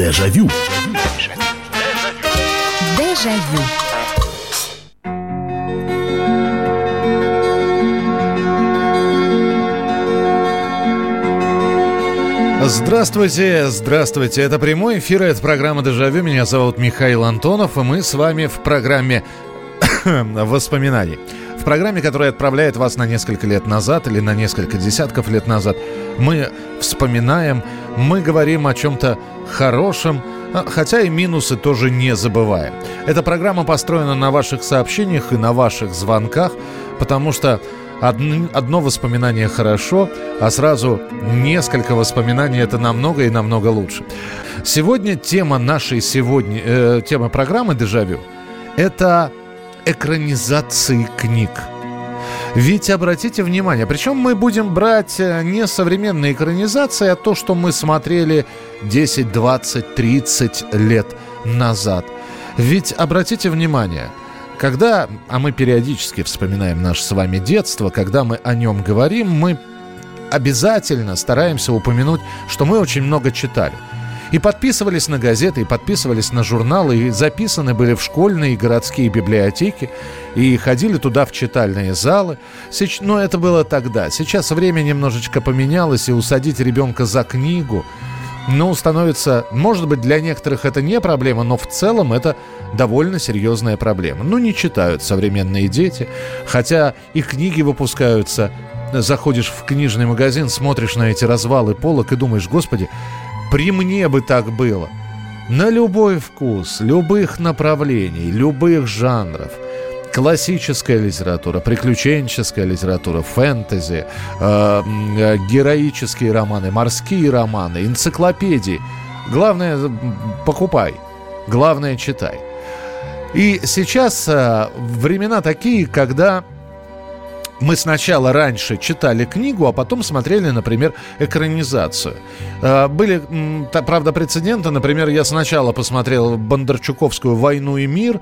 Дежавю. Дежавю. Здравствуйте, здравствуйте. Это прямой эфир, это программа «Дежавю». Меня зовут Михаил Антонов, и мы с вами в программе воспоминаний. В программе, которая отправляет вас на несколько лет назад или на несколько десятков лет назад, мы вспоминаем, мы говорим о чем-то хорошем, а, хотя и минусы тоже не забываем. Эта программа построена на ваших сообщениях и на ваших звонках, потому что одно, воспоминание хорошо, а сразу несколько воспоминаний это намного и намного лучше. Сегодня тема нашей сегодня, э, тема программы «Дежавю» — это экранизации книг. Ведь обратите внимание, причем мы будем брать э, не современные экранизации, а то, что мы смотрели 10, 20, 30 лет назад. Ведь обратите внимание, когда, а мы периодически вспоминаем наше с вами детство, когда мы о нем говорим, мы обязательно стараемся упомянуть, что мы очень много читали – и подписывались на газеты, и подписывались на журналы, и записаны были в школьные и городские библиотеки, и ходили туда в читальные залы. Но это было тогда. Сейчас время немножечко поменялось, и усадить ребенка за книгу, ну, становится, может быть, для некоторых это не проблема, но в целом это довольно серьезная проблема. Ну, не читают современные дети, хотя и книги выпускаются заходишь в книжный магазин, смотришь на эти развалы полок и думаешь, господи, при мне бы так было. На любой вкус, любых направлений, любых жанров. Классическая литература, приключенческая литература, фэнтези, э, э, героические романы, морские романы, энциклопедии. Главное, покупай. Главное, читай. И сейчас э, времена такие, когда мы сначала раньше читали книгу, а потом смотрели, например, экранизацию. А, были, правда, прецеденты. Например, я сначала посмотрел Бондарчуковскую «Войну и мир»,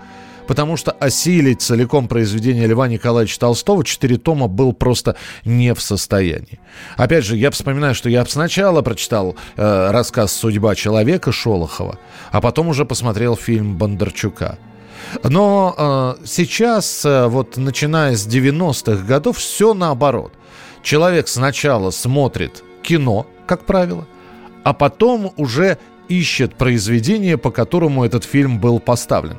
потому что осилить целиком произведение Льва Николаевича Толстого четыре тома был просто не в состоянии. Опять же, я вспоминаю, что я сначала прочитал э, рассказ «Судьба человека» Шолохова, а потом уже посмотрел фильм Бондарчука. Но э, сейчас, э, вот начиная с 90-х годов, все наоборот. Человек сначала смотрит кино, как правило, а потом уже ищет произведение, по которому этот фильм был поставлен.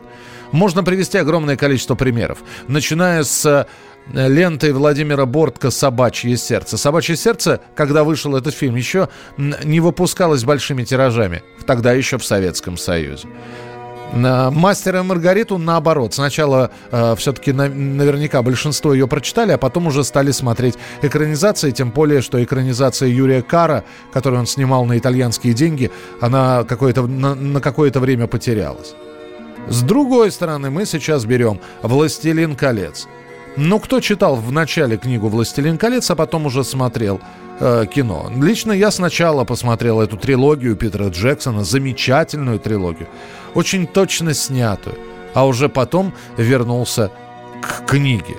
Можно привести огромное количество примеров. Начиная с э, лентой Владимира Бортко «Собачье сердце». «Собачье сердце», когда вышел этот фильм, еще не выпускалось большими тиражами, тогда еще в Советском Союзе. Мастера и Маргариту наоборот. Сначала э, все-таки на, наверняка большинство ее прочитали, а потом уже стали смотреть экранизации, тем более, что экранизация Юрия Кара, которую он снимал на итальянские деньги, она какое-то, на, на какое-то время потерялась. С другой стороны, мы сейчас берем «Властелин колец». Ну, кто читал в начале книгу «Властелин колец», а потом уже смотрел э, кино? Лично я сначала посмотрел эту трилогию Питера Джексона, замечательную трилогию, очень точно снятую, а уже потом вернулся к книге.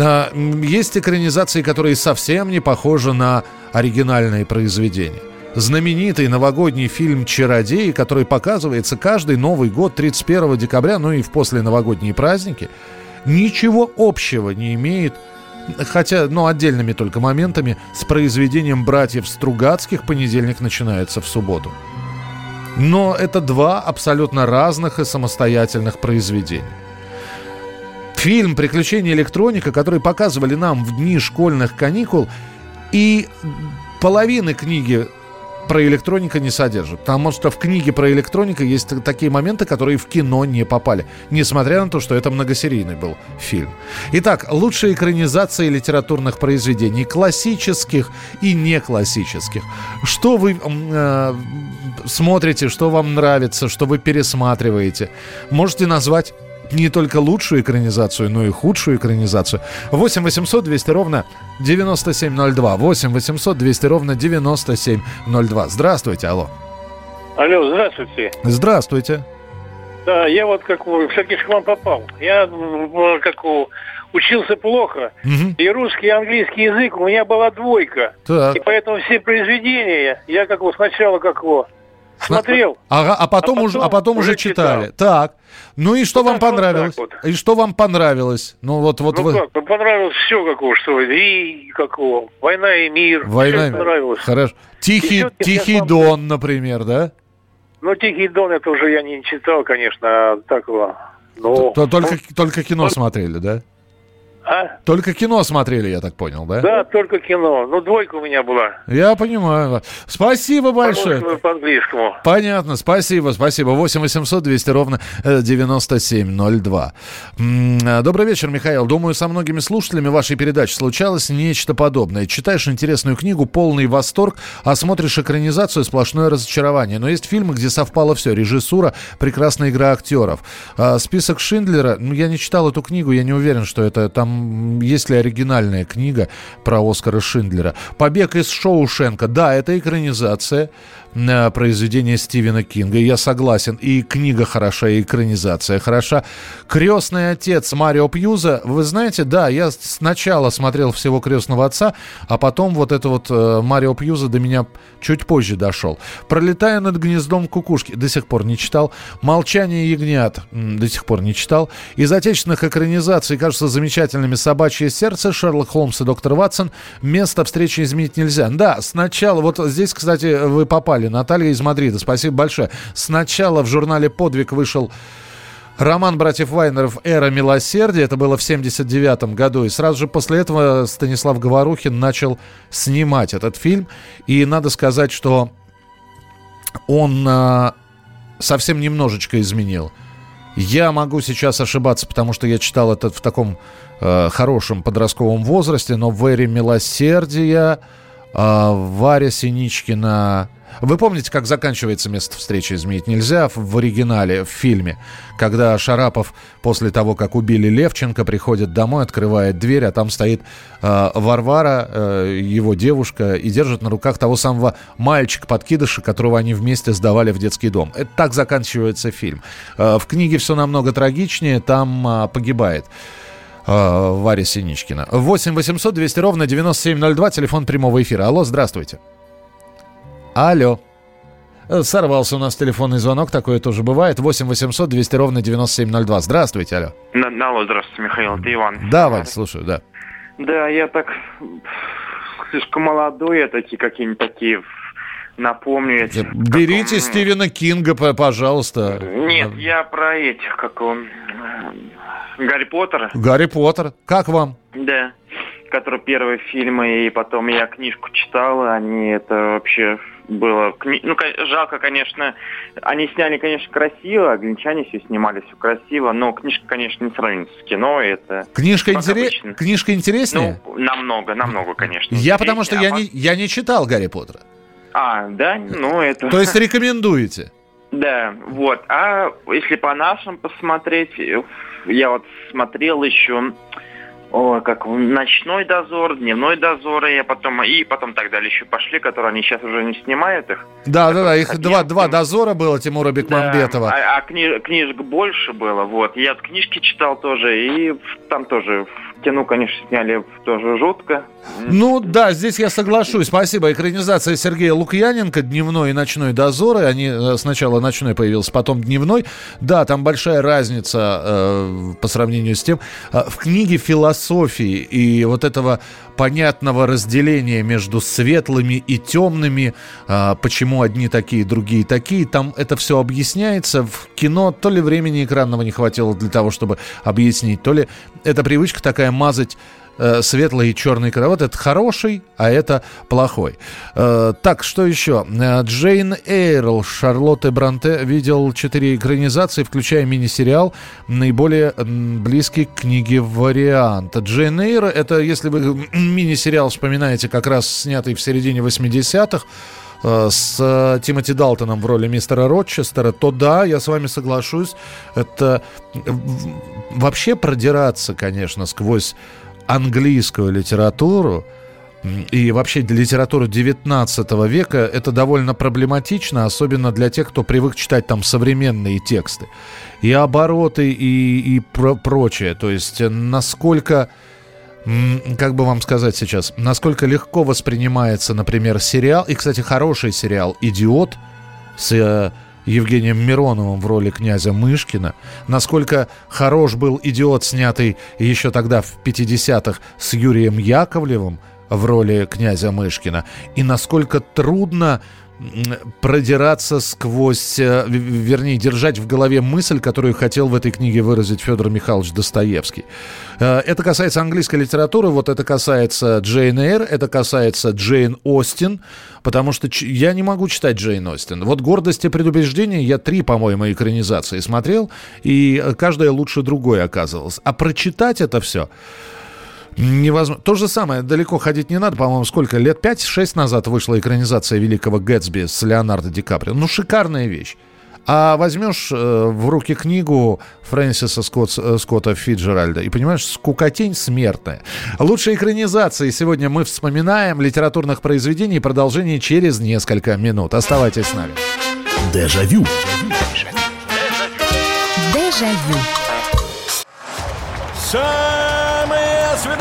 А, есть экранизации, которые совсем не похожи на оригинальные произведения знаменитый новогодний фильм «Чародеи», который показывается каждый Новый год 31 декабря, ну и в после новогодние праздники – ничего общего не имеет хотя, ну, отдельными только моментами, с произведением братьев Стругацких «Понедельник начинается в субботу». Но это два абсолютно разных и самостоятельных произведения. Фильм «Приключения электроника», который показывали нам в дни школьных каникул, и половины книги про электроника не содержит. Потому что в книге про электроника есть такие моменты, которые в кино не попали. Несмотря на то, что это многосерийный был фильм. Итак, лучшие экранизации литературных произведений. Классических и не классических. Что вы э, смотрите, что вам нравится, что вы пересматриваете. Можете назвать не только лучшую экранизацию, но и худшую экранизацию. 8 800 200 ровно 9702. 8 800 200 ровно 9702. Здравствуйте, алло. Алло, здравствуйте. Здравствуйте. Да, я вот как все-таки к вам попал. Я как учился плохо. Угу. И русский, и английский язык у меня была двойка. Так. И поэтому все произведения я как сначала как Смотрел. Ага, а потом, а потом, уже, а потом уже читали. Читал. Так. Ну и что ну, вам понравилось? Вот вот. И что вам понравилось? Ну вот, вот ну вы... как, ну понравилось все какого, что и какого. Война и мир. Война мир. понравилось. Хорошо. Тихий, Тихий Дон, например, да? Ну, Тихий Дон это уже я не читал, конечно, а такого. Но... Только, только кино смотрели, да? А? Только кино смотрели, я так понял, да? Да, только кино. Ну, двойка у меня была. Я понимаю. Спасибо большое. По-английскому. Понятно, спасибо, спасибо. 8 800 200 ровно 9702. Э, Добрый вечер, Михаил. Думаю, со многими слушателями вашей передачи случалось нечто подобное. Читаешь интересную книгу, полный восторг, а смотришь экранизацию, сплошное разочарование. Но есть фильмы, где совпало все. Режиссура, прекрасная игра актеров. А, список Шиндлера, ну, я не читал эту книгу, я не уверен, что это там есть ли оригинальная книга про Оскара Шиндлера. «Побег из Шоушенка». Да, это экранизация произведения Стивена Кинга. Я согласен. И книга хороша, и экранизация хороша. «Крестный отец» Марио Пьюза. Вы знаете, да, я сначала смотрел всего «Крестного отца», а потом вот это вот э, Марио Пьюза до меня чуть позже дошел. «Пролетая над гнездом кукушки» до сих пор не читал. «Молчание ягнят» до сих пор не читал. Из отечественных экранизаций, кажется, замечательными «Собачье сердце», «Шерлок Холмс» и «Доктор Ватсон». Место встречи изменить нельзя. Да, сначала, вот здесь, кстати, вы попали, Наталья из Мадрида, спасибо большое. Сначала в журнале «Подвиг» вышел Роман братьев Вайнеров «Эра милосердия». Это было в 79 году. И сразу же после этого Станислав Говорухин начал снимать этот фильм. И надо сказать, что он э, совсем немножечко изменил. Я могу сейчас ошибаться, потому что я читал это в таком э, хорошем подростковом возрасте, но в эре милосердия э, Варя Синичкина... Вы помните, как заканчивается место встречи «Изменить нельзя» в оригинале, в фильме? Когда Шарапов после того, как убили Левченко, приходит домой, открывает дверь, а там стоит э, Варвара, э, его девушка, и держит на руках того самого мальчика-подкидыша, которого они вместе сдавали в детский дом. Это так заканчивается фильм. Э, в книге все намного трагичнее, там э, погибает э, Варя Синичкина. 8 800 200 ровно 9702, телефон прямого эфира. Алло, здравствуйте. Алло. Э, сорвался у нас телефонный звонок, такое тоже бывает. 8 800 200 ровно 9702. Здравствуйте, алло. Алло, здравствуйте, Михаил, это Иван. Да, Вань, слушаю, да. Да, я так слишком молодой, я такие какие-нибудь такие напомню. Эти, Берите как, Стивена Кинга, пожалуйста. Нет, я про этих, как он, Гарри Поттер. Гарри Поттер. Как вам? Да. Который первые фильмы, и потом я книжку читал, они это вообще было... Ну, жалко, конечно, они сняли, конечно, красиво, англичане все снимали, все красиво, но книжка, конечно, не сравнится с кино, это... Книжка, интерес... книжка интереснее? Ну, намного, намного, конечно. Я потому что а я, не, я не читал Гарри Поттера. А, да? Ну, это... То есть рекомендуете? Да, вот. А если по нашим посмотреть, я вот смотрел еще о, как ночной дозор, дневной дозор, и потом и потом так далее еще пошли, которые они сейчас уже не снимают их. Да, да, да, их два, два дозора было Тимура Бекмамбетова. Да, а, а книж, книжек больше было, вот. Я книжки читал тоже, и там тоже кино, конечно, сняли тоже жутко. Ну да, здесь я соглашусь. Спасибо. Экранизация Сергея Лукьяненко «Дневной и ночной дозоры». Они э, сначала ночной появился, потом дневной. Да, там большая разница э, по сравнению с тем. Э, в книге философии и вот этого понятного разделения между светлыми и темными, э, почему одни такие, другие такие, там это все объясняется. В кино то ли времени экранного не хватило для того, чтобы объяснить, то ли эта привычка такая мазать э, светлый и черный кроват. Это хороший, а это плохой. Э, так, что еще? Э, Джейн Эйрл Шарлотты Бранте видел четыре экранизации, включая мини-сериал, наиболее близкий к книге вариант. Джейн Эйр, это, если вы мини-сериал вспоминаете, как раз снятый в середине 80-х, э, с Тимоти Далтоном в роли мистера Рочестера, то да, я с вами соглашусь. Это вообще продираться, конечно, сквозь английскую литературу, и вообще для литературы 19 века это довольно проблематично, особенно для тех, кто привык читать там современные тексты. И обороты, и, и про прочее. То есть насколько, как бы вам сказать сейчас, насколько легко воспринимается, например, сериал, и, кстати, хороший сериал «Идиот», с э, Евгением Мироновым в роли князя Мышкина, насколько хорош был «Идиот», снятый еще тогда в 50-х с Юрием Яковлевым в роли князя Мышкина, и насколько трудно продираться сквозь, э, вернее, держать в голове мысль, которую хотел в этой книге выразить Федор Михайлович Достоевский. Э, это касается английской литературы, вот это касается Джейн Эйр, это касается Джейн Остин, потому что я не могу читать Джейн Остин. Вот «Гордость и предубеждение» я три, по-моему, экранизации смотрел, и каждая лучше другой оказывалась. А прочитать это все невозможно. То же самое, далеко ходить не надо, по-моему, сколько, лет 5-6 назад вышла экранизация «Великого Гэтсби» с Леонардо Ди Каприо. Ну, шикарная вещь. А возьмешь э, в руки книгу Фрэнсиса Скотт, э, Скотта Фиджеральда и понимаешь, скукотень смертная. Лучшие экранизации сегодня мы вспоминаем литературных произведений. Продолжение через несколько минут. Оставайтесь с нами. Дежавю. Дежавю. Самые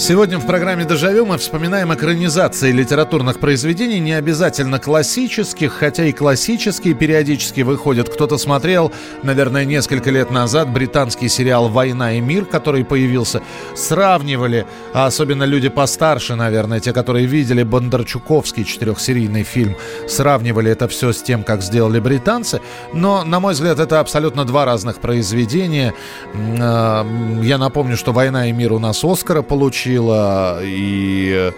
Сегодня в программе «Дежавю» мы вспоминаем экранизации литературных произведений, не обязательно классических, хотя и классические периодически выходят. Кто-то смотрел, наверное, несколько лет назад британский сериал «Война и мир», который появился. Сравнивали, а особенно люди постарше, наверное, те, которые видели Бондарчуковский четырехсерийный фильм, сравнивали это все с тем, как сделали британцы. Но, на мой взгляд, это абсолютно два разных произведения. А, я напомню, что «Война и мир» у нас Оскара получил получила, и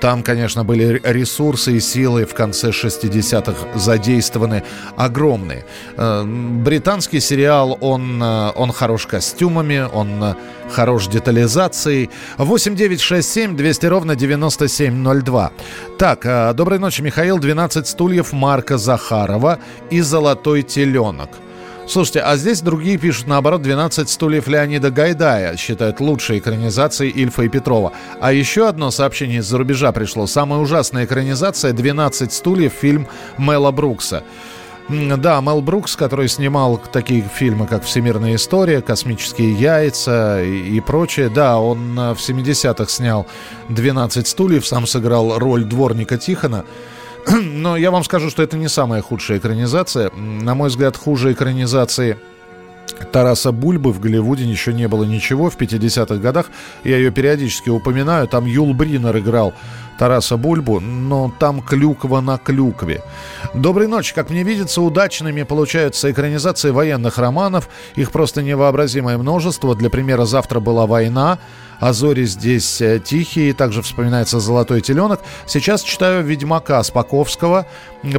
там, конечно, были ресурсы и силы в конце 60-х задействованы огромные. Э, британский сериал, он, э, он хорош костюмами, он э, хорош детализацией. 8 9 6 7 200 ровно 9702. Так, доброй ночи, Михаил. 12 стульев Марка Захарова и «Золотой теленок». Слушайте, а здесь другие пишут, наоборот, 12 стульев Леонида Гайдая считают лучшей экранизацией Ильфа и Петрова. А еще одно сообщение из-за рубежа пришло. Самая ужасная экранизация 12 стульев фильм Мела Брукса. Да, Мел Брукс, который снимал такие фильмы, как «Всемирная история», «Космические яйца» и, и прочее. Да, он э, в 70-х снял «12 стульев», сам сыграл роль дворника Тихона. Но я вам скажу, что это не самая худшая экранизация. На мой взгляд, хуже экранизации Тараса Бульбы в Голливуде еще не было ничего в 50-х годах. Я ее периодически упоминаю. Там Юл Бринер играл Тараса Бульбу, но там клюква на клюкве. Доброй ночи. Как мне видится, удачными получаются экранизации военных романов. Их просто невообразимое множество. Для примера, завтра была война. А зори здесь э, тихие. Также вспоминается «Золотой теленок». Сейчас читаю «Ведьмака» Спаковского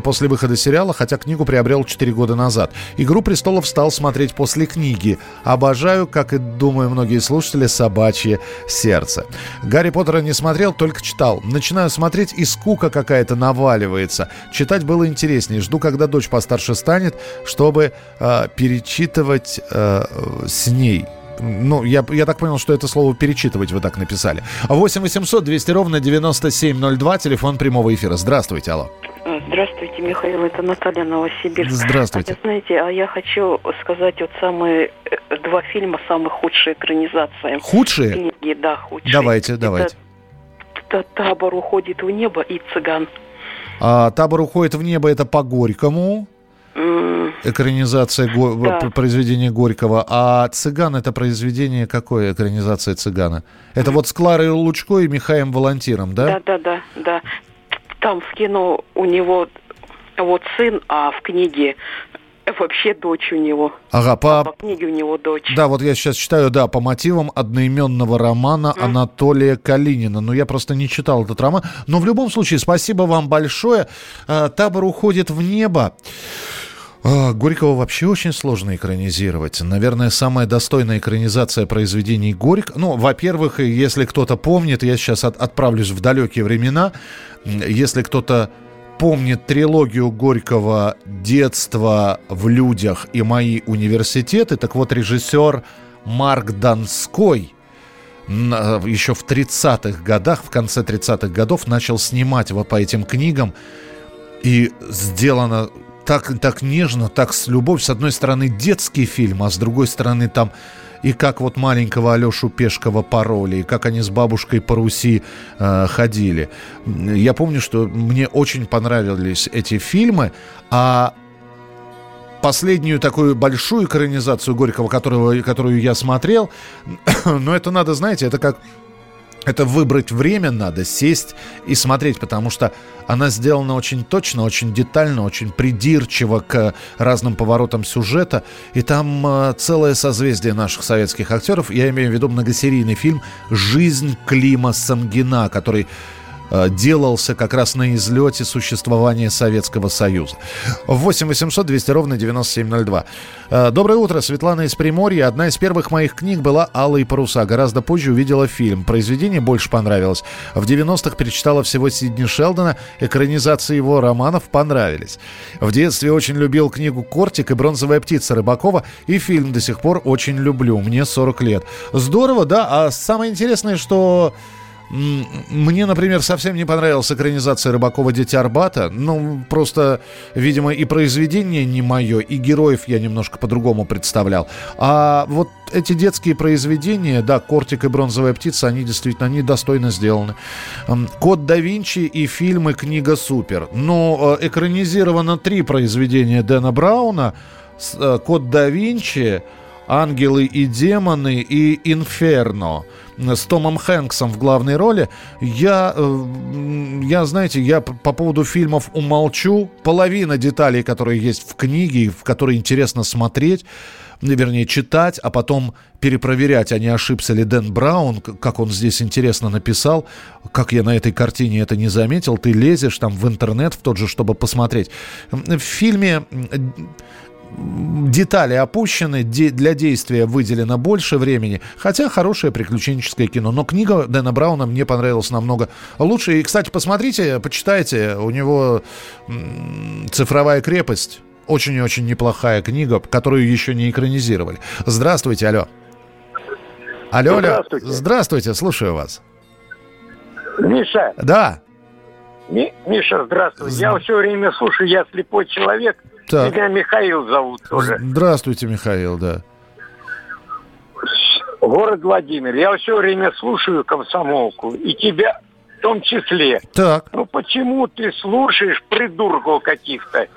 после выхода сериала, хотя книгу приобрел 4 года назад. «Игру престолов» стал смотреть после книги. Обожаю, как и, думаю, многие слушатели, «Собачье сердце». «Гарри Поттера» не смотрел, только читал. Начинаю смотреть, и скука какая-то наваливается. Читать было интереснее. Жду, когда дочь постарше станет, чтобы э, перечитывать э, с ней. Ну, я, я так понял, что это слово перечитывать вы так написали. 8 800 200 ровно 9702, телефон прямого эфира. Здравствуйте, алло. Здравствуйте, Михаил, это Наталья Новосибирск. Здравствуйте. А, знаете, а я хочу сказать вот самые э, два фильма самые худшие экранизации. Худшие? Книги, да, худшие. Давайте, это, давайте. Это «Табор уходит в небо» и «Цыган». А, «Табор уходит в небо» это по Горькому экранизация го- да. произведения Горького. А «Цыган» — это произведение какое, экранизация «Цыгана»? Это вот с Кларой Лучко и Михаем Волонтиром, да? Да, да, да, да. Там в кино у него вот сын, а в книге вообще дочь у него. Ага, по... А по книге у него дочь. Да, вот я сейчас читаю, да, по мотивам одноименного романа mm. Анатолия Калинина. Но я просто не читал этот роман. Но в любом случае, спасибо вам большое. Э, Табор уходит в небо. А, Горького вообще очень сложно экранизировать. Наверное, самая достойная экранизация произведений Горького. Ну, во-первых, если кто-то помнит, я сейчас от, отправлюсь в далекие времена. Если кто-то помнит трилогию Горького «Детство в людях» и «Мои университеты», так вот режиссер Марк Донской еще в 30-х годах, в конце 30-х годов начал снимать вот по этим книгам. И сделано так, так нежно, так с любовью. С одной стороны детский фильм, а с другой стороны там и как вот маленького Алешу Пешкова пароли, и как они с бабушкой по Руси э, ходили. Я помню, что мне очень понравились эти фильмы, а последнюю такую большую экранизацию Горького, которого, которую я смотрел, но это надо, знаете, это как это выбрать время надо, сесть и смотреть, потому что она сделана очень точно, очень детально, очень придирчиво к разным поворотам сюжета. И там э, целое созвездие наших советских актеров. Я имею в виду многосерийный фильм «Жизнь Клима Самгина», который делался как раз на излете существования Советского Союза. 8 800 200 ровно 9702. Э, доброе утро, Светлана из Приморья. Одна из первых моих книг была «Алые паруса». Гораздо позже увидела фильм. Произведение больше понравилось. В 90-х перечитала всего Сидни Шелдона. Экранизации его романов понравились. В детстве очень любил книгу «Кортик» и «Бронзовая птица» Рыбакова. И фильм до сих пор очень люблю. Мне 40 лет. Здорово, да? А самое интересное, что мне, например, совсем не понравилась экранизация Рыбакова «Дитя Арбата». Ну, просто, видимо, и произведение не мое, и героев я немножко по-другому представлял. А вот эти детские произведения, да, «Кортик» и «Бронзовая птица», они действительно, они достойно сделаны. «Код да Винчи» и фильмы «Книга супер». Но э, экранизировано три произведения Дэна Брауна. Э, «Код да Винчи», «Ангелы и демоны» и «Инферно» с Томом Хэнксом в главной роли. Я, э, я, знаете, я по поводу фильмов умолчу. Половина деталей, которые есть в книге, в которые интересно смотреть, вернее, читать, а потом перепроверять, а не ошибся ли Дэн Браун, как он здесь интересно написал, как я на этой картине это не заметил. Ты лезешь там в интернет, в тот же, чтобы посмотреть. В фильме детали опущены, де, для действия выделено больше времени, хотя хорошее приключенческое кино. Но книга Дэна Брауна мне понравилась намного лучше. И, кстати, посмотрите, почитайте, у него «Цифровая крепость». Очень и очень неплохая книга, которую еще не экранизировали. Здравствуйте, алло. Алло, алло. Здравствуйте. Здравствуйте, слушаю вас. Миша. Да. Ми, Миша, здравствуй. З... Я все время слушаю, я слепой человек. Так. Меня Михаил зовут тоже. Здравствуйте, Михаил, да. Город Владимир. Я все время слушаю комсомолку. И тебя в том числе. Так. Ну почему ты слушаешь придурков каких-то?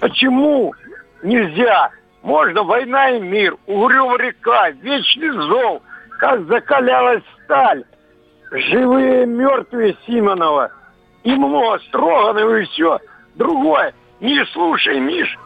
Почему нельзя? Можно война и мир, угрюм река, вечный зол, как закалялась сталь. Живые мертвые Симонова. И много Строганова и все. Другое. Не слушай, Миш.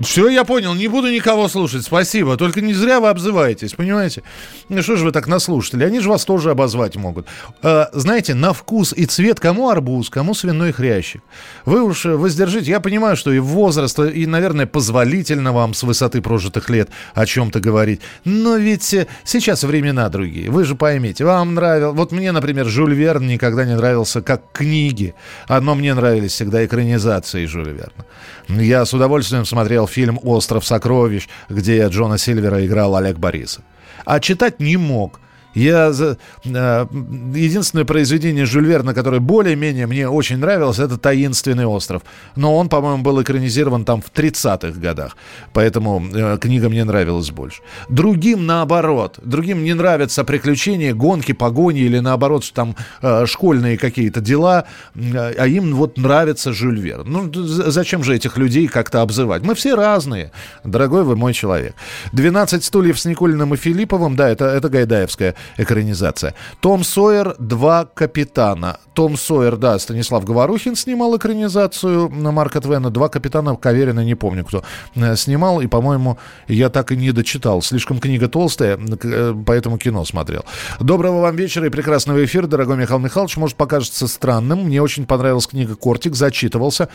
Все, я понял, не буду никого слушать, спасибо. Только не зря вы обзываетесь, понимаете? Ну что же вы так наслушатели? Они же вас тоже обозвать могут. Э, знаете, на вкус и цвет кому арбуз, кому свиной хрящик. Вы уж воздержите. Я понимаю, что и возраст, и, наверное, позволительно вам с высоты прожитых лет о чем-то говорить. Но ведь э, сейчас времена другие. Вы же поймите, вам нравилось... Вот мне, например, Жюль Верн никогда не нравился как книги. Одно мне нравились всегда экранизации Жюля Верна. Я с удовольствием смотрел фильм «Остров сокровищ», где Джона Сильвера играл Олег Борисов. А читать не мог – я за... Э, единственное произведение Жюль Верна, которое более-менее мне очень нравилось, это «Таинственный остров». Но он, по-моему, был экранизирован там в 30-х годах. Поэтому э, книга мне нравилась больше. Другим наоборот. Другим не нравятся приключения, гонки, погони или наоборот там э, школьные какие-то дела. Э, а им вот нравится Жюль Верн. Ну, зачем же этих людей как-то обзывать? Мы все разные. Дорогой вы мой человек. «12 стульев с Никулиным и Филипповым». Да, это, это Гайдаевская. Экранизация. Том Сойер «Два капитана». Том Сойер, да, Станислав Говорухин снимал экранизацию на Марка Твена. «Два капитана» Каверина, не помню кто, э, снимал. И, по-моему, я так и не дочитал. Слишком книга толстая, э, поэтому кино смотрел. Доброго вам вечера и прекрасного эфира, дорогой Михаил Михайлович. Может, покажется странным. Мне очень понравилась книга «Кортик», зачитывался.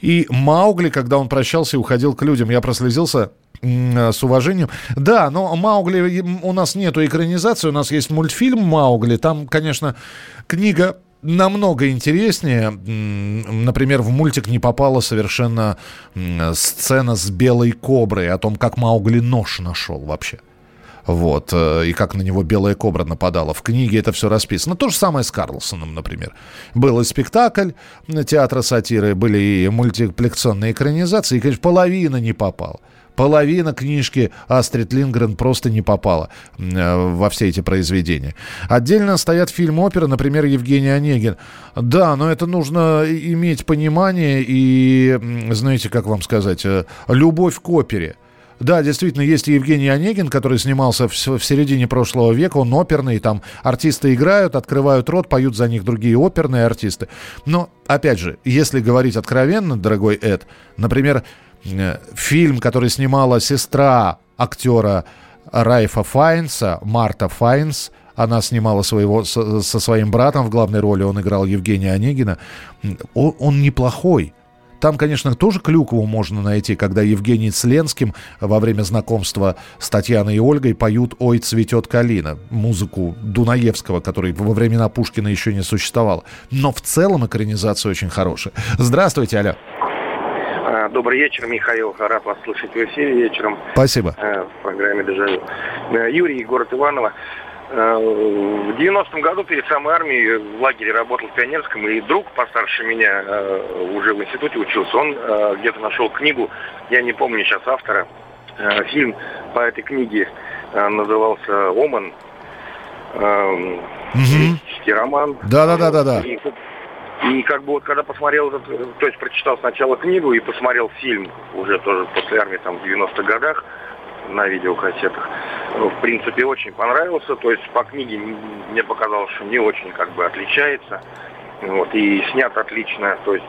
И Маугли, когда он прощался и уходил к людям, я прослезился с уважением. Да, но Маугли у нас нету экранизации, у нас есть мультфильм Маугли. Там, конечно, книга намного интереснее. Например, в мультик не попала совершенно сцена с белой коброй, о том, как Маугли нож нашел вообще. Вот, э, и как на него белая кобра нападала. В книге это все расписано. То же самое с Карлсоном, например. Был и спектакль театра сатиры, были и мультипликационные экранизации, и, конечно, половина не попала половина книжки Астрид Лингрен просто не попала э, во все эти произведения. Отдельно стоят фильм-оперы, например, Евгений Онегин. Да, но это нужно иметь понимание и, знаете, как вам сказать, э, любовь к опере. Да, действительно, есть Евгений Онегин, который снимался в, в середине прошлого века. Он оперный, там артисты играют, открывают рот, поют за них другие оперные артисты. Но, опять же, если говорить откровенно, дорогой Эд, например, фильм, который снимала сестра актера Райфа Файнса, Марта Файнс, она снимала своего, со, своим братом в главной роли, он играл Евгения Онегина. Он, он неплохой. Там, конечно, тоже Клюкову можно найти, когда Евгений с Ленским во время знакомства с Татьяной и Ольгой поют «Ой, цветет калина», музыку Дунаевского, который во времена Пушкина еще не существовал. Но в целом экранизация очень хорошая. Здравствуйте, Аля. Добрый вечер, Михаил. Рад вас слышать в эфире вечером. Спасибо. Э, в программе «Дежавю». Э, Юрий, город Иваново. Э, в 90-м году перед самой армией в лагере работал в Пионерском, и друг постарше меня уже в институте учился. Он где-то нашел книгу, я не помню сейчас автора. Фильм по этой книге назывался «Оман». Угу. роман. Да-да-да-да-да. И как бы вот когда посмотрел, этот, то есть прочитал сначала книгу и посмотрел фильм уже тоже после армии там в 90-х годах на видеокассетах, в принципе, очень понравился. То есть по книге мне показалось, что не очень как бы отличается. Вот, и снят отлично, то есть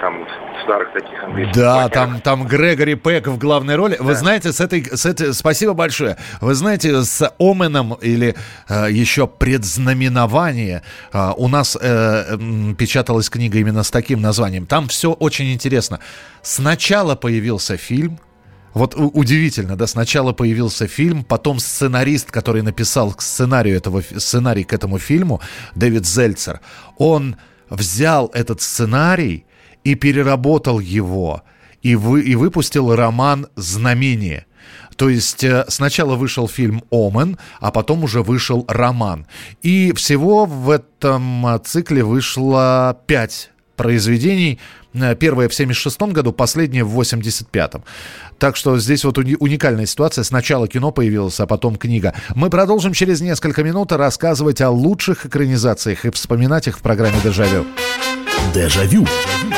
там старых таких английских. Да, там, там Грегори Пэк в главной роли. Да. Вы знаете, с этой, с этой, спасибо большое. Вы знаете, с Оменом или э, еще предзнаменование э, у нас э, э, печаталась книга именно с таким названием. Там все очень интересно. Сначала появился фильм, вот удивительно, да, сначала появился фильм, потом сценарист, который написал сценарий, этого, сценарий к этому фильму, Дэвид Зельцер, он взял этот сценарий и переработал его, и, вы, и выпустил роман «Знамение». То есть э, сначала вышел фильм «Омен», а потом уже вышел роман. И всего в этом цикле вышло пять произведений. Э, первое в 76 году, последнее в 85-м. Так что здесь вот уникальная ситуация. Сначала кино появилось, а потом книга. Мы продолжим через несколько минут рассказывать о лучших экранизациях и вспоминать их в программе «Дежавю». Дежавю. Дежавю.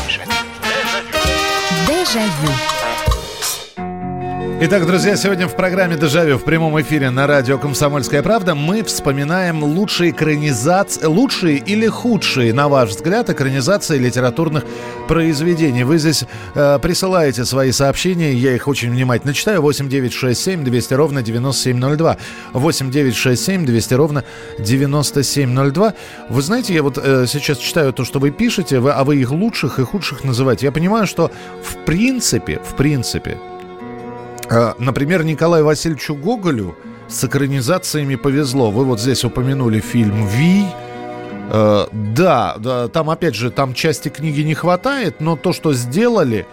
Evangelho Итак, друзья, сегодня в программе «Дежавю» в прямом эфире на радио «Комсомольская правда» мы вспоминаем лучшие экранизации, лучшие или худшие, на ваш взгляд, экранизации литературных произведений. Вы здесь э, присылаете свои сообщения, я их очень внимательно читаю. 8967 200 ровно 9702. 8967 200 ровно 9702. Вы знаете, я вот э, сейчас читаю то, что вы пишете, вы, а вы их лучших и худших называете. Я понимаю, что в принципе, в принципе, например, Николаю Васильевичу Гоголю с экранизациями повезло. Вы вот здесь упомянули фильм «Ви». Э, да, да, там опять же, там части книги не хватает, но то, что сделали,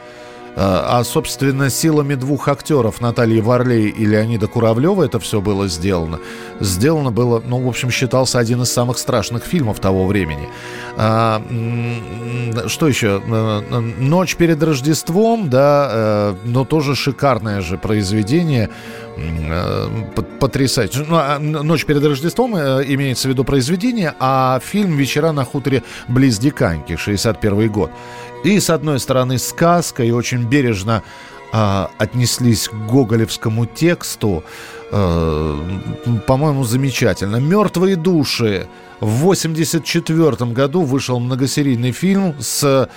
а, а, собственно, силами двух актеров, Натальи Варлей и Леонида Куравлева, это все было сделано. Сделано было, ну, в общем, считался один из самых страшных фильмов того времени. А, что еще? «Ночь перед Рождеством», да, э, но тоже шикарное же произведение потрясающе. Ну, а, «Ночь перед Рождеством» имеется в виду произведение, а фильм «Вечера на хуторе близ Диканьки», 61 год. И, с одной стороны, сказка, и очень бережно э, отнеслись к гоголевскому тексту. Э, по-моему, замечательно. «Мертвые души». В 1984 году вышел многосерийный фильм с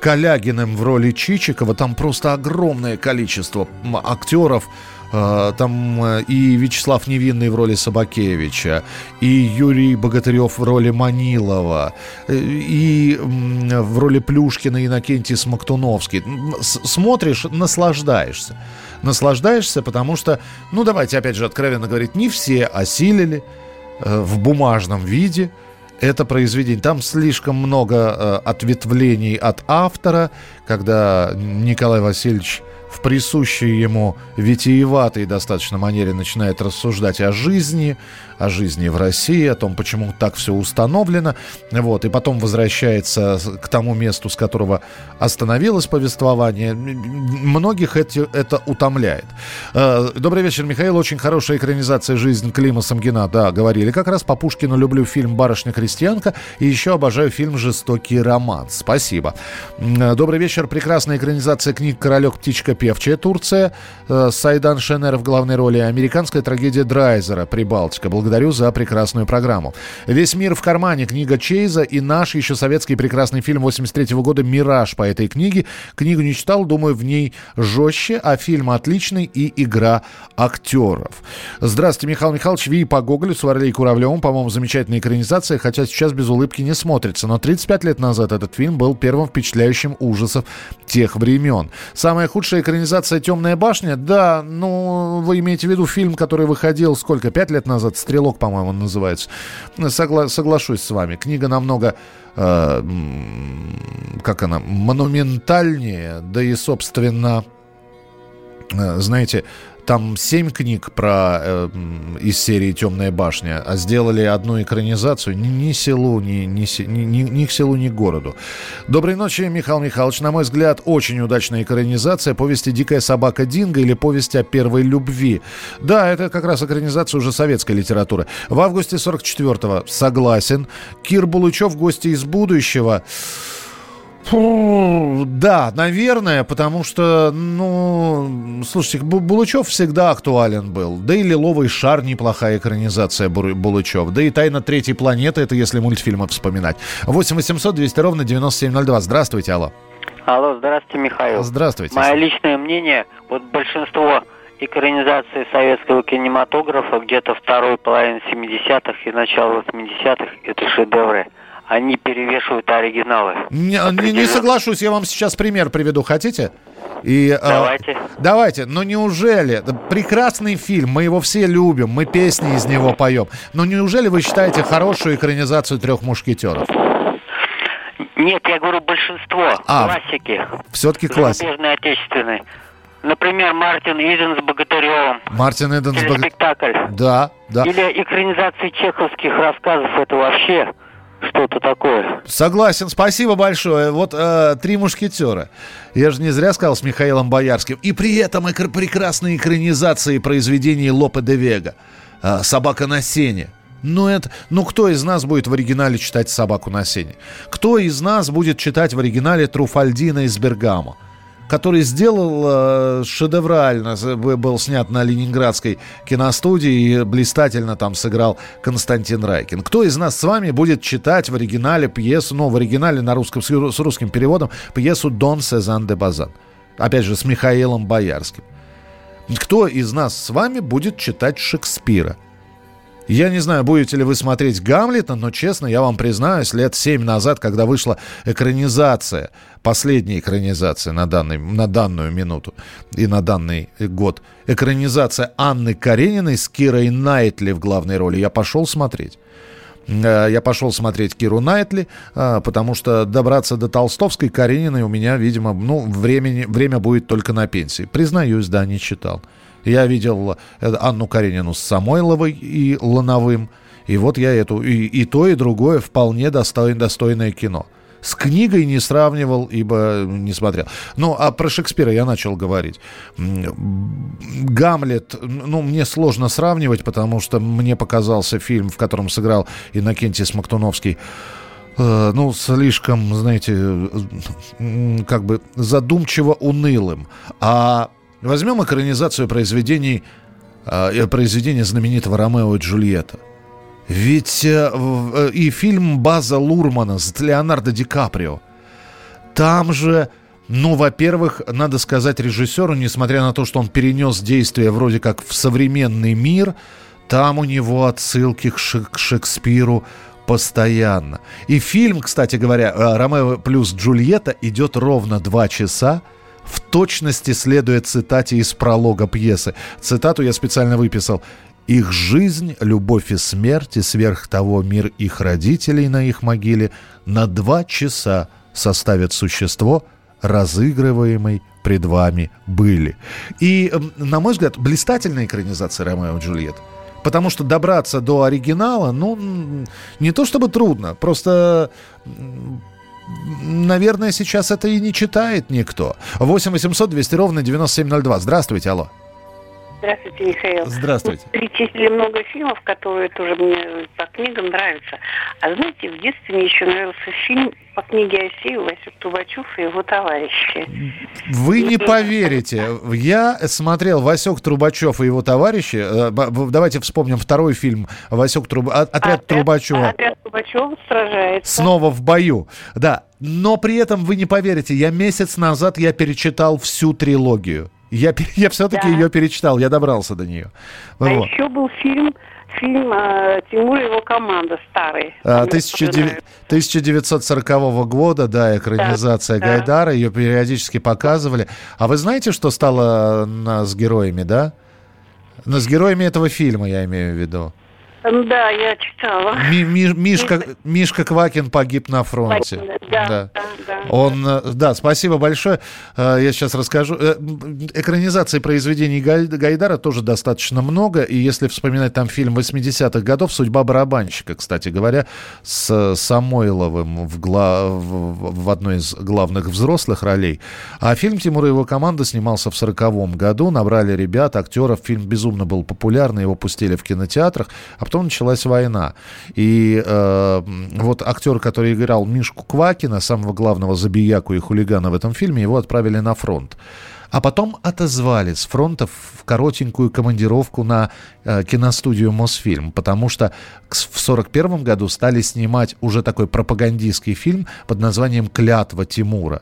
Калягиным в роли Чичикова. Там просто огромное количество актеров а, там э, и Вячеслав Невинный в роли Собакевича, и Юрий Богатырев в роли Манилова, э, и в роли Плюшкина Иннокентий Смоктуновский. Смотришь, наслаждаешься. Наслаждаешься, потому что, ну давайте опять же откровенно говорить, не все осилили э, в бумажном виде это произведение. Там слишком много ответвлений от автора, когда Николай Васильевич в присущей ему витиеватой достаточно манере начинает рассуждать о жизни, о жизни в России, о том, почему так все установлено. Вот, и потом возвращается к тому месту, с которого остановилось повествование. Многих эти, это утомляет. Э, добрый вечер, Михаил. Очень хорошая экранизация «Жизнь Клима Самгина». Да, говорили. Как раз по Пушкину люблю фильм «Барышня-крестьянка» и еще обожаю фильм «Жестокий роман». Спасибо. Э, добрый вечер. Прекрасная экранизация книг «Королек, птичка, певчая» Турция. Э, Сайдан Шенер в главной роли. Американская трагедия Драйзера «Прибалтика». Благодарю Благодарю за прекрасную программу. «Весь мир в кармане» книга Чейза и наш еще советский прекрасный фильм 83 -го года «Мираж» по этой книге. Книгу не читал, думаю, в ней жестче, а фильм отличный и игра актеров. Здравствуйте, Михаил Михайлович. Ви по Гоголю с Варлей Куравлевым, по-моему, замечательная экранизация, хотя сейчас без улыбки не смотрится. Но 35 лет назад этот фильм был первым впечатляющим ужасов тех времен. Самая худшая экранизация «Темная башня», да, ну, вы имеете в виду фильм, который выходил сколько, пять лет назад, «Стрела «Стрелок», по-моему, называется. Согла- соглашусь с вами. Книга намного, э, как она, монументальнее, да и, собственно, э, знаете, там семь книг про э, из серии Темная башня, а сделали одну экранизацию ни, ни селу, ни, ни, ни, ни к селу, ни к городу. Доброй ночи, Михаил Михайлович. На мой взгляд, очень удачная экранизация повести Дикая собака Динго или повесть о первой любви. Да, это как раз экранизация уже советской литературы. В августе 44-го согласен. Кир Булычев, гости из будущего. Фу, да, наверное, потому что, ну, слушайте, Булычев всегда актуален был. Да и «Лиловый шар» неплохая экранизация Булычев. Да и «Тайна третьей планеты» это если мультфильмы вспоминать. 8 800 200 ровно 9702. Здравствуйте, алло. Алло, здравствуйте, Михаил. Здравствуйте. Мое личное мнение, вот большинство экранизации советского кинематографа где-то второй половины 70-х и начало 80-х это шедевры они перевешивают оригиналы. Не, не, не соглашусь, я вам сейчас пример приведу, хотите? И, давайте. Э, давайте, но неужели, прекрасный фильм, мы его все любим, мы песни из него поем, но неужели вы считаете хорошую экранизацию «Трех мушкетеров»? Нет, я говорю большинство, а, классики. Все-таки классики. Зарубежные, отечественные. Например, Мартин Иден с Богатыревым. Мартин Иден с Богатыревым. спектакль. Да, да. Или экранизации чеховских рассказов, это вообще что-то такое. Согласен, спасибо большое. Вот э, «Три мушкетера». Я же не зря сказал с Михаилом Боярским. И при этом и прекрасные экранизации произведений Лопе де Вега. Э, «Собака на сене». Ну, это, ну, кто из нас будет в оригинале читать «Собаку на сене»? Кто из нас будет читать в оригинале Труфальдина из Бергамо? Который сделал э, шедеврально, был снят на Ленинградской киностудии и блистательно там сыграл Константин Райкин. Кто из нас с вами будет читать в оригинале пьесу, ну, в оригинале на русском, с русским переводом, пьесу «Дон Сезан де Базан»? Опять же, с Михаилом Боярским. Кто из нас с вами будет читать Шекспира? Я не знаю, будете ли вы смотреть Гамлета, но, честно, я вам признаюсь, лет семь назад, когда вышла экранизация, последняя экранизация на, данный, на данную минуту и на данный год, экранизация Анны Карениной с Кирой Найтли в главной роли, я пошел смотреть. Э, я пошел смотреть Киру Найтли, э, потому что добраться до Толстовской Карениной у меня, видимо, ну, времени, время будет только на пенсии. Признаюсь, да, не читал. Я видел э, Анну Каренину с Самойловой и Лановым. И вот я эту, и, и то, и другое вполне достойное, достойное кино. С книгой не сравнивал, ибо не смотрел. Ну, а про Шекспира я начал говорить. Гамлет, ну, мне сложно сравнивать, потому что мне показался фильм, в котором сыграл Иннокентий Смоктуновский, э, ну, слишком, знаете, как бы задумчиво унылым. А Возьмем экранизацию произведений, э, произведения знаменитого Ромео и Джульетта. Ведь э, э, и фильм База Лурмана с Леонардо Ди Каприо. Там же, ну, во-первых, надо сказать режиссеру, несмотря на то, что он перенес действие вроде как в современный мир, там у него отсылки к, Шек- к Шекспиру постоянно. И фильм, кстати говоря, э, «Ромео плюс Джульетта» идет ровно два часа – в точности следует цитате из пролога пьесы. Цитату я специально выписал. «Их жизнь, любовь и смерть, и сверх того мир их родителей на их могиле на два часа составят существо, разыгрываемой пред вами были». И, эм, на мой взгляд, блистательная экранизация «Ромео и Джульетта». Потому что добраться до оригинала, ну, не то чтобы трудно, просто наверное, сейчас это и не читает никто. 8 800 200 ровно 9702. Здравствуйте, алло. Здравствуйте, Михаил. Здравствуйте. Вы перечислили много фильмов, которые тоже мне по книгам нравятся. А знаете, в детстве мне еще нравился фильм по книге Осею Васюк Трубачев и его товарищи. Вы не поверите. Я смотрел Васек Трубачев и его товарищи. Э, давайте вспомним второй фильм Васек Труб... Отряд, Отряд Трубачева. Отряд Трубачева сражается. Снова в бою. Да. Но при этом вы не поверите, я месяц назад я перечитал всю трилогию. Я, я все-таки да. ее перечитал, я добрался до нее. А вот. еще был фильм фильм э, Тимур и его команда старый. А, 1900, 1940 года, да, экранизация да, Гайдара, да. ее периодически показывали. А вы знаете, что стало на, с героями, да? Но с героями этого фильма, я имею в виду. Да, я читала. Ми, ми, Мишка, Мишка Квакин погиб на фронте. Да, да. да, да. Он, э, да, спасибо большое. Э, я сейчас расскажу. Э, экранизации произведений Гайдара тоже достаточно много. И если вспоминать там фильм 80-х годов «Судьба барабанщика», кстати говоря, с Самойловым в, гла... в одной из главных взрослых ролей. А фильм Тимура и его команда снимался в 40-м году. Набрали ребят, актеров. Фильм безумно был популярный. Его пустили в кинотеатрах. А потом началась война. И э, вот актер, который играл Мишку Квакина, самого главного забияку и хулигана в этом фильме, его отправили на фронт. А потом отозвали с фронта в коротенькую командировку на э, киностудию Мосфильм, потому что в 1941 году стали снимать уже такой пропагандистский фильм под названием «Клятва Тимура»,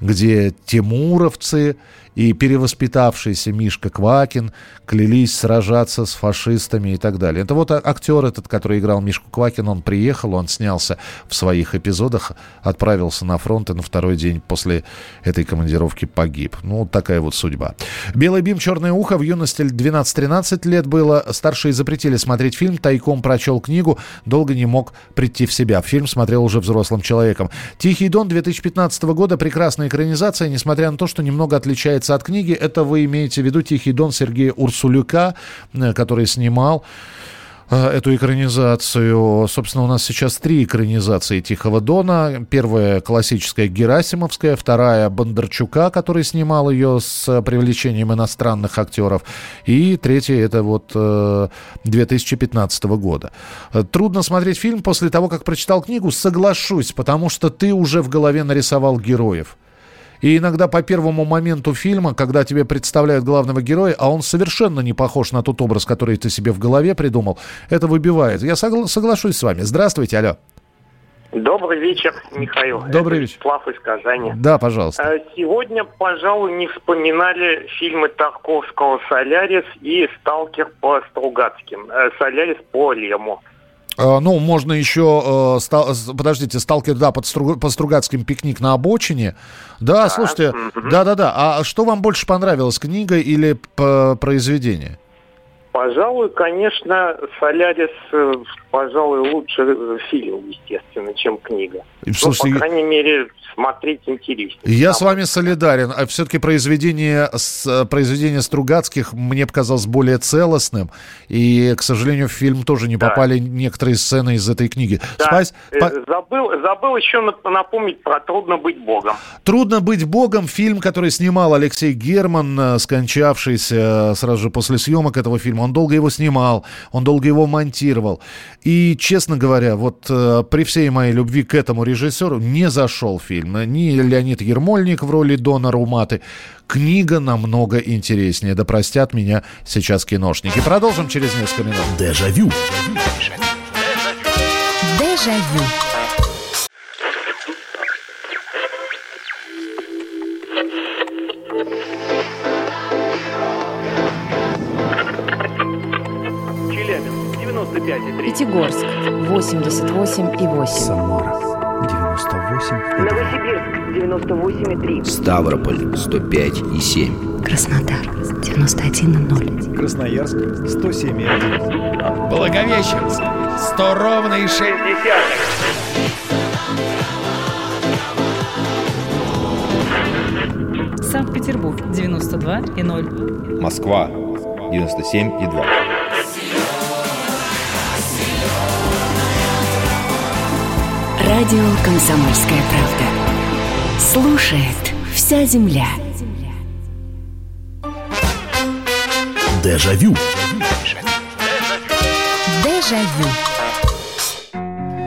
где тимуровцы и перевоспитавшийся Мишка Квакин клялись сражаться с фашистами и так далее. Это вот актер этот, который играл Мишку Квакин, он приехал, он снялся в своих эпизодах, отправился на фронт и на второй день после этой командировки погиб. Ну, такая вот судьба. «Белый бим, черное ухо» в юности 12-13 лет было. Старшие запретили смотреть фильм, тайком прочел книгу, долго не мог прийти в себя. Фильм смотрел уже взрослым человеком. «Тихий дон» 2015 года, прекрасная экранизация, несмотря на то, что немного отличается отличается от книги. Это вы имеете в виду «Тихий дон» Сергея Урсулюка, э, который снимал э, эту экранизацию. Собственно, у нас сейчас три экранизации «Тихого дона». Первая классическая Герасимовская, вторая Бондарчука, который снимал ее с привлечением иностранных актеров. И третья это вот 2015 э, года. Трудно смотреть фильм после того, как прочитал книгу, соглашусь, потому что ты уже в голове нарисовал героев. И иногда по первому моменту фильма, когда тебе представляют главного героя, а он совершенно не похож на тот образ, который ты себе в голове придумал, это выбивает. Я согла- соглашусь с вами. Здравствуйте, алло. Добрый вечер, Михаил. Добрый Это вечер. Вячеслав из Казани. Да, пожалуйста. Э, Сегодня, пожалуй, не вспоминали фильмы Тарковского «Солярис» и «Сталкер» по Стругацким. Э, «Солярис» по Лему. Э, Ну, можно еще, э, подождите, сталкер, да, под по Стругацким пикник на обочине. Да, слушайте, да-да-да. А что вам больше понравилось, книга или произведение? Пожалуй, конечно, «Солярис», э, пожалуй, лучше фильм, естественно, чем книга. Слушайте, ну, по крайней мере, смотреть интереснее. Я с вами солидарен. А все-таки произведение, произведение Стругацких мне показалось более целостным. И, к сожалению, в фильм тоже не попали некоторые сцены из этой книги. Да, Спас- э, забыл, забыл еще нап- напомнить про «Трудно быть Богом». Трудно быть богом. Фильм, который снимал Алексей Герман, э, скончавшийся э, сразу же после съемок этого фильма. Он долго его снимал, он долго его монтировал. И, честно говоря, вот э, при всей моей любви к этому режиссеру не зашел фильм. Ни Леонид Ермольник в роли Дона Руматы. Книга намного интереснее. Да простят меня сейчас киношники. Продолжим через несколько минут. Дежавю. Дежавю. Челябинск, 95,3. Пятигорск 88,8. Самара 98. Новосибирск 98,3. Ставрополь 105 и 7. Краснодар 91,0. Красноярск 107,1. Благовещенск 100 ровно и 6 Санкт-Петербург 92 и 0. Москва 97 Радио «Комсомольская правда». Слушает вся земля. Дежавю. Дежавю.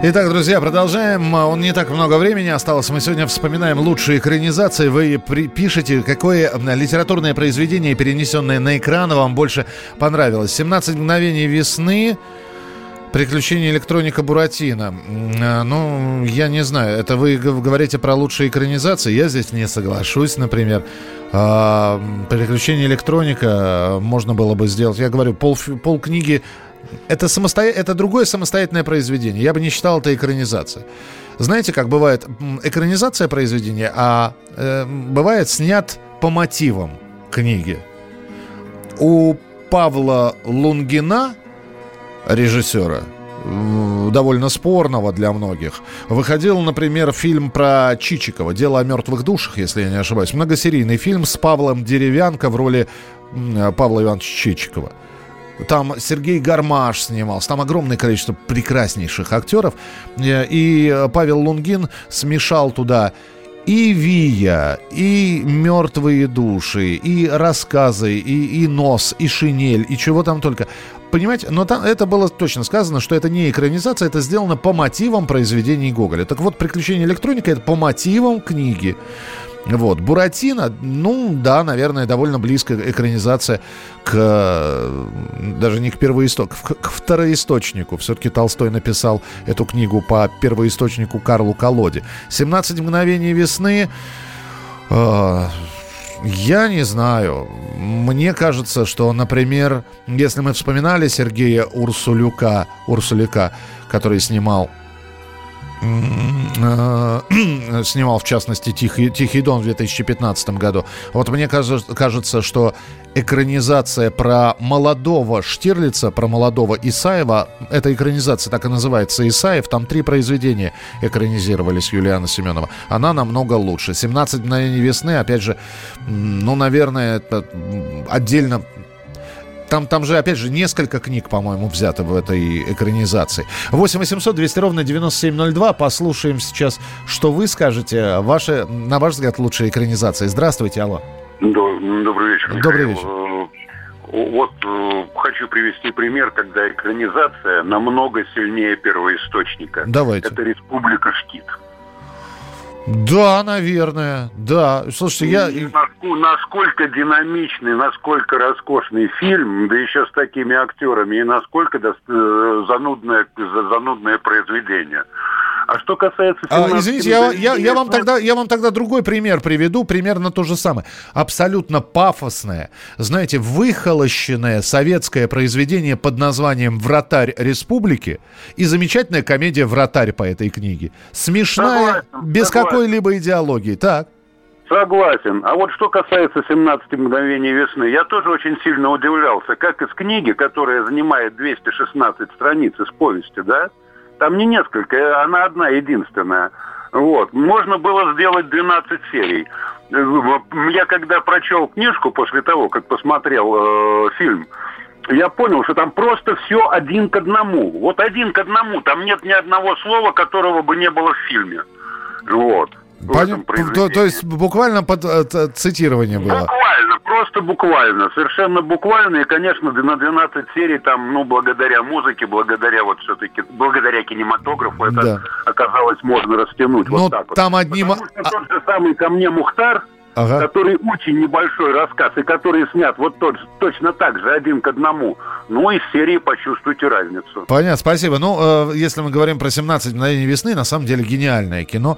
Итак, друзья, продолжаем. Он не так много времени осталось. Мы сегодня вспоминаем лучшие экранизации. Вы при- пишете, какое литературное произведение, перенесенное на экран, вам больше понравилось. «17 мгновений весны», «Приключения электроника Буратино». А, Ну, я не знаю, это вы говорите про лучшие экранизации. Я здесь не соглашусь, например. А, «Приключения электроника» можно было бы сделать. Я говорю, пол, пол книги это, самосто... это другое самостоятельное произведение. Я бы не считал это экранизацией. Знаете, как бывает экранизация произведения, а э, бывает снят по мотивам книги. У Павла Лунгина, режиссера, довольно спорного для многих, выходил, например, фильм про Чичикова «Дело о мертвых душах», если я не ошибаюсь. Многосерийный фильм с Павлом Деревянко в роли Павла Ивановича Чичикова. Там Сергей Гармаш снимался. Там огромное количество прекраснейших актеров. Э, И Павел Лунгин смешал туда и Вия, и мертвые души, и рассказы, и, и нос, и шинель, и чего там только. Понимаете, но там это было точно сказано, что это не экранизация, это сделано по мотивам произведений Гоголя. Так вот, «Приключения электроника» — это по мотивам книги. Вот. Буратино, ну да, наверное, довольно близко экранизация к даже не к первоистоку, к, второисточнику. Все-таки Толстой написал эту книгу по первоисточнику Карлу Колоде. «17 мгновений весны». э, я не знаю. Мне кажется, что, например, если мы вспоминали Сергея Урсулюка, Урсуляка, который снимал снимал, в частности, «Тихий, «Тихий дон» в 2015 году. Вот мне кажется, что экранизация про молодого Штирлица, про молодого Исаева, эта экранизация так и называется «Исаев», там три произведения экранизировались Юлиана Семенова. Она намного лучше. «17 мгновений весны», опять же, ну, наверное, это отдельно там, там же, опять же, несколько книг, по-моему, взято в этой экранизации. 8 800 200 ровно 9702. Послушаем сейчас, что вы скажете. Ваши, на ваш взгляд, лучшие экранизации. Здравствуйте, алло. До- Добрый вечер. Добрый Михаил. Э, Вот э, хочу привести пример, когда экранизация намного сильнее первоисточника. Давайте. Это Республика Шкит. Да, наверное, да. Слушайте, я... Насколько, динамичный, насколько роскошный фильм, да еще с такими актерами, и насколько э, занудное, занудное произведение. А что касается... А, извините, я, я, я, вам тогда, я вам тогда другой пример приведу, примерно то же самое. Абсолютно пафосное, знаете, выхолощенное советское произведение под названием «Вратарь республики» и замечательная комедия «Вратарь» по этой книге. Смешная, согласен, без какой-либо идеологии. Так. Согласен. А вот что касается 17 мгновений весны, я тоже очень сильно удивлялся, как из книги, которая занимает 216 страниц из повести, да, там не несколько, она одна единственная. Вот. Можно было сделать 12 серий. Я когда прочел книжку после того, как посмотрел э, фильм, я понял, что там просто все один к одному. Вот один к одному. Там нет ни одного слова, которого бы не было в фильме. Вот. Понятно. То, то есть буквально под, э, цитирование было? Буквально, просто буквально. Совершенно буквально. И, конечно, на 12 серий там, ну, благодаря музыке, благодаря вот все-таки, благодаря кинематографу это да. оказалось можно растянуть. Но вот так там вот. одним... Потому что тот же самый ко мне Мухтар, ага. который очень небольшой рассказ, и который снят вот тот, точно так же, один к одному. Ну, из серии почувствуйте разницу. Понятно, спасибо. Ну, э, если мы говорим про 17 мгновений весны, на самом деле гениальное кино.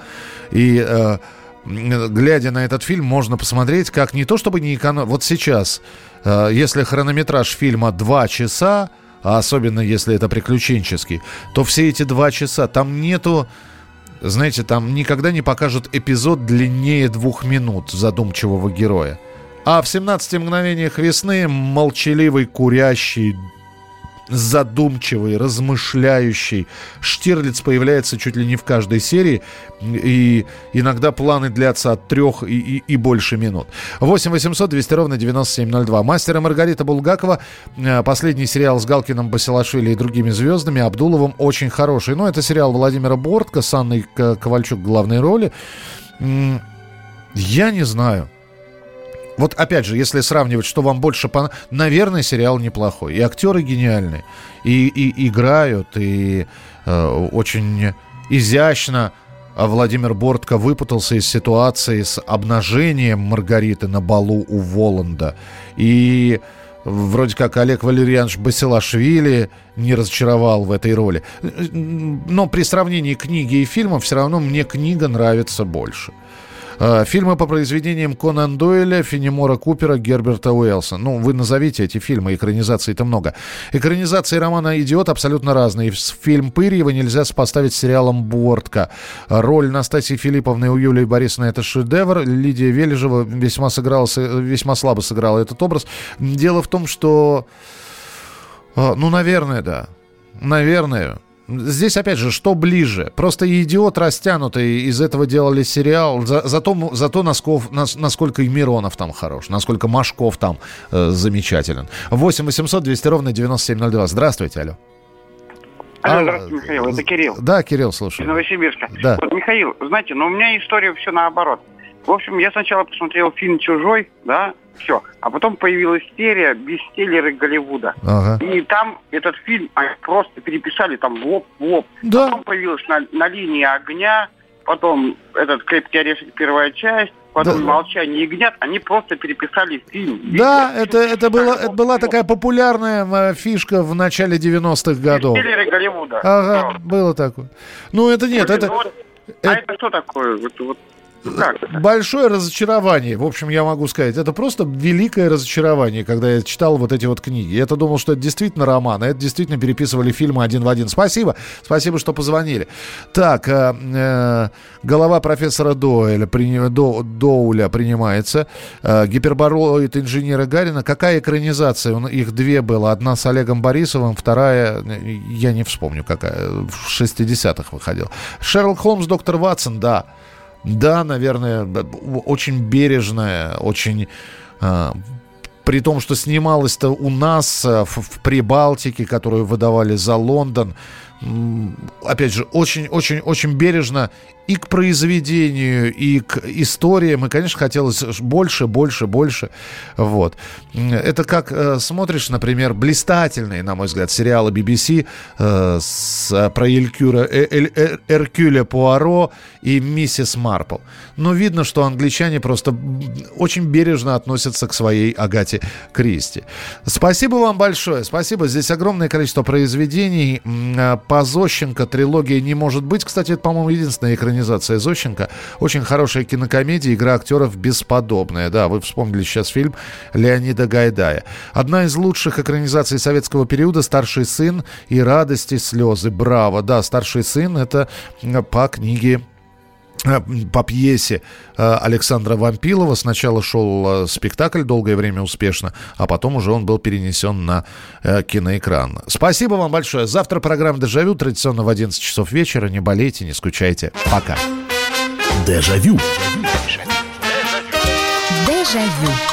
И э, глядя на этот фильм, можно посмотреть, как не то чтобы не эконом... Вот сейчас, э, если хронометраж фильма 2 часа, а особенно если это приключенческий, то все эти два часа, там нету знаете, там никогда не покажут эпизод длиннее двух минут задумчивого героя. А в «17 мгновениях весны» молчаливый, курящий, задумчивый, размышляющий. Штирлиц появляется чуть ли не в каждой серии, и иногда планы длятся от трех и, и, и больше минут. 8 800 200 ровно 9702. Мастер и Маргарита Булгакова. Э, последний сериал с Галкиным, Басилашвили и другими звездами. Абдуловым очень хороший. Но ну, это сериал Владимира Бортко с Анной Ковальчук в главной роли. Я не знаю. Вот опять же, если сравнивать, что вам больше по... Наверное, сериал неплохой. И актеры гениальные. И, и играют, и э, очень изящно а Владимир Бортко выпутался из ситуации с обнажением Маргариты на балу у Воланда. И вроде как Олег Валерьянович Басилашвили не разочаровал в этой роли. Но при сравнении книги и фильма все равно мне книга нравится больше. Э, фильмы по произведениям Конан Дойля, Фенемора Купера, Герберта Уэллса. Ну, вы назовите эти фильмы, экранизаций-то много. Экранизации романа «Идиот» абсолютно разные. Фильм Пырьева нельзя сопоставить сериалом «Бортка». Роль Настасии Филипповны у Юлии Борисовны – это шедевр. Лидия Вележева весьма, сыграла, весьма слабо сыграла этот образ. Дело в том, что... Э, ну, наверное, да. Наверное. Здесь, опять же, что ближе? Просто идиот растянутый, из этого делали сериал. За, зато, зато насков, нас, насколько и Миронов там хорош, насколько Машков там э, замечателен. 8 800 200 ровно 9702. Здравствуйте, алло. Алло, здравствуйте, Михаил, это Кирилл. Да, Кирилл, слушаю. Из Новосибирска. Да. Вот, Михаил, знаете, но ну, у меня история все наоборот. В общем, я сначала посмотрел фильм «Чужой», да, все. А потом появилась серия «Бестселлеры Голливуда». Ага. И там этот фильм они просто переписали там в лоб в лоб. Да. Потом появилась на, на линии огня, потом этот «Крепкий орешек» первая часть, потом да. «Молчание ягнят», они просто переписали фильм. Да, это, это, было, это была такая популярная э, фишка в начале 90-х годов. «Бестселлеры Голливуда». Ага, да. было такое. Ну, это нет, это... Вот, это... А это что такое? Вот, вот Большое разочарование, в общем, я могу сказать. Это просто великое разочарование, когда я читал вот эти вот книги. Я-то думал, что это действительно роман, а это действительно переписывали фильмы один в один. Спасибо, спасибо, что позвонили. Так, э, э, голова профессора Доуля, До, Доуля принимается. Э, гипербороид инженера Гарина. Какая экранизация? Он, их две было. Одна с Олегом Борисовым, вторая, я не вспомню, какая, в 60-х выходила. Шерлок Холмс, доктор Ватсон, да. Да, наверное, очень бережная, очень... Э, при том, что снималось-то у нас в, в Прибалтике, которую выдавали за Лондон, опять же, очень-очень-очень бережно и к произведению, и к историям. И, конечно, хотелось больше, больше, больше. Вот. Это как э, смотришь, например, блистательные, на мой взгляд, сериалы BBC э, с, про Элькюра, э, э, э, Эркюля Пуаро и миссис Марпл. Но видно, что англичане просто очень бережно относятся к своей Агате Кристи. Спасибо вам большое. Спасибо. Здесь огромное количество произведений. Э, по Зощенко трилогия не может быть. Кстати, это, по-моему, единственная экранизация экранизация Зощенко. Очень хорошая кинокомедия, игра актеров бесподобная. Да, вы вспомнили сейчас фильм Леонида Гайдая. Одна из лучших экранизаций советского периода «Старший сын» и «Радости, слезы». Браво! Да, «Старший сын» — это по книге по пьесе э, Александра Вампилова. Сначала шел э, спектакль долгое время успешно, а потом уже он был перенесен на киноэкран. Спасибо вам большое. Завтра программа «Дежавю» традиционно в 11 часов вечера. Не болейте, не скучайте. Пока. Дежавю. Дежавю.